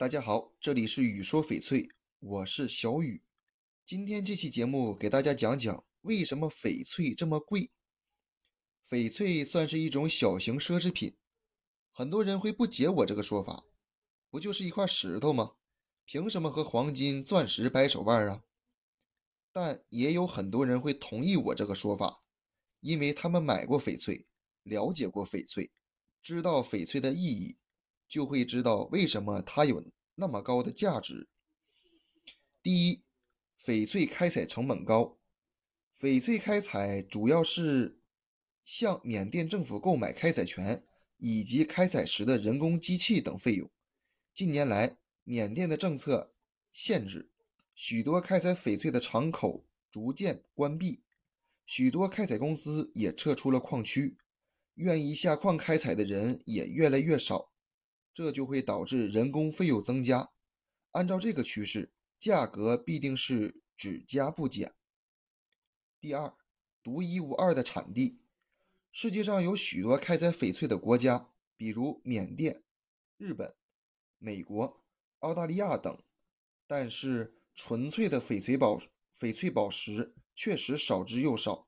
大家好，这里是雨说翡翠，我是小雨。今天这期节目给大家讲讲为什么翡翠这么贵。翡翠算是一种小型奢侈品，很多人会不解我这个说法，不就是一块石头吗？凭什么和黄金、钻石掰手腕啊？但也有很多人会同意我这个说法，因为他们买过翡翠，了解过翡翠，知道翡翠的意义。就会知道为什么它有那么高的价值。第一，翡翠开采成本高。翡翠开采主要是向缅甸政府购买开采权以及开采时的人工机器等费用。近年来，缅甸的政策限制，许多开采翡翠的厂口逐渐关闭，许多开采公司也撤出了矿区，愿意下矿开采的人也越来越少。这就会导致人工费用增加。按照这个趋势，价格必定是只加不减。第二，独一无二的产地。世界上有许多开采翡翠的国家，比如缅甸、日本、美国、澳大利亚等，但是纯粹的翡翠宝翡翠宝石确实少之又少。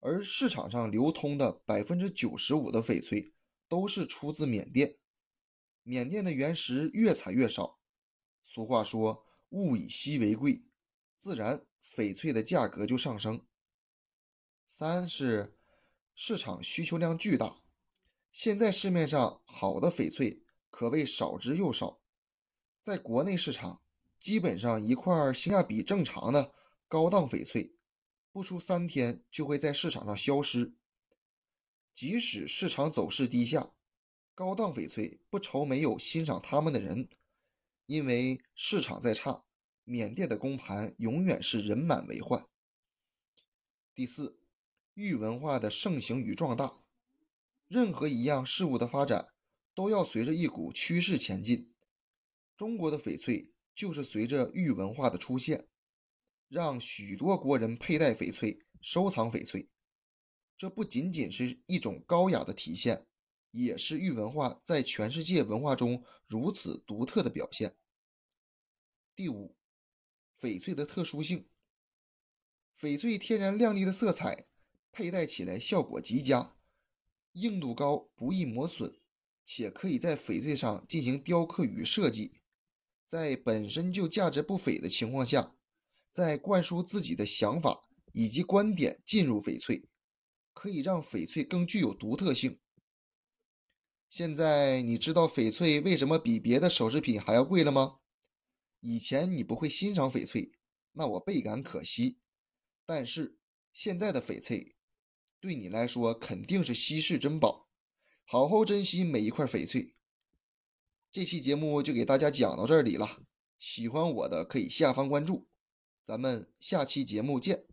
而市场上流通的百分之九十五的翡翠都是出自缅甸。缅甸的原石越采越少，俗话说“物以稀为贵”，自然翡翠的价格就上升。三是市场需求量巨大，现在市面上好的翡翠可谓少之又少，在国内市场，基本上一块性价比正常的高档翡翠，不出三天就会在市场上消失。即使市场走势低下。高档翡翠不愁没有欣赏它们的人，因为市场再差，缅甸的公盘永远是人满为患。第四，玉文化的盛行与壮大，任何一样事物的发展都要随着一股趋势前进。中国的翡翠就是随着玉文化的出现，让许多国人佩戴翡翠、收藏翡翠。这不仅仅是一种高雅的体现。也是玉文化在全世界文化中如此独特的表现。第五，翡翠的特殊性。翡翠天然亮丽的色彩，佩戴起来效果极佳，硬度高，不易磨损，且可以在翡翠上进行雕刻与设计。在本身就价值不菲的情况下，再灌输自己的想法以及观点进入翡翠，可以让翡翠更具有独特性。现在你知道翡翠为什么比别的首饰品还要贵了吗？以前你不会欣赏翡翠，那我倍感可惜。但是现在的翡翠对你来说肯定是稀世珍宝，好好珍惜每一块翡翠。这期节目就给大家讲到这里了，喜欢我的可以下方关注，咱们下期节目见。